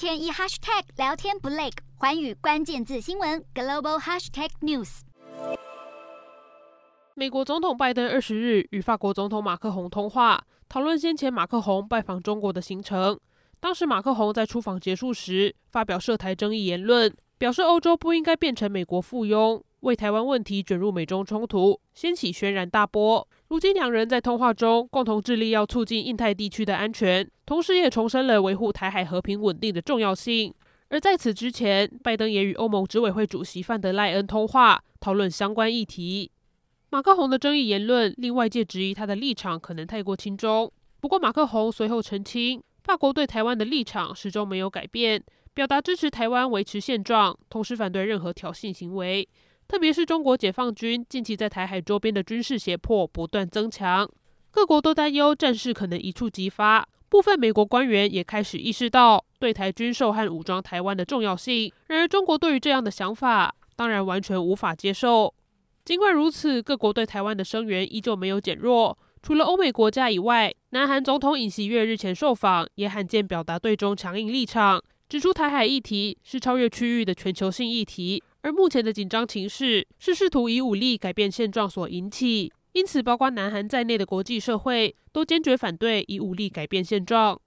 天一 hashtag 聊天不累，环宇关键字新闻 global hashtag news。美国总统拜登二十日与法国总统马克宏通话，讨论先前马克宏拜访中国的行程。当时马克宏在出访结束时发表涉台争议言论，表示欧洲不应该变成美国附庸，为台湾问题卷入美中冲突，掀起轩然大波。如今两人在通话中共同致力要促进印太地区的安全，同时也重申了维护台海和平稳定的重要性。而在此之前，拜登也与欧盟执委会主席范德赖恩通话，讨论相关议题。马克宏的争议言论令外界质疑他的立场可能太过亲中。不过马克宏随后澄清，法国对台湾的立场始终没有改变，表达支持台湾维持现状，同时反对任何挑衅行为。特别是中国解放军近期在台海周边的军事胁迫不断增强，各国都担忧战事可能一触即发。部分美国官员也开始意识到对台军售和武装台湾的重要性。然而，中国对于这样的想法当然完全无法接受。尽管如此，各国对台湾的声援依旧没有减弱。除了欧美国家以外，南韩总统尹锡悦日前受访也罕见表达对中强硬立场，指出台海议题是超越区域的全球性议题。而目前的紧张情势是试图以武力改变现状所引起，因此，包括南韩在内的国际社会都坚决反对以武力改变现状。